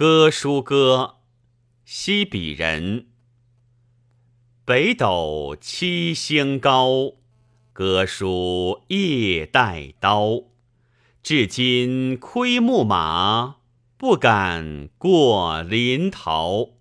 歌书歌，西鄙人。北斗七星高，歌书夜带刀。至今窥牧马，不敢过临洮。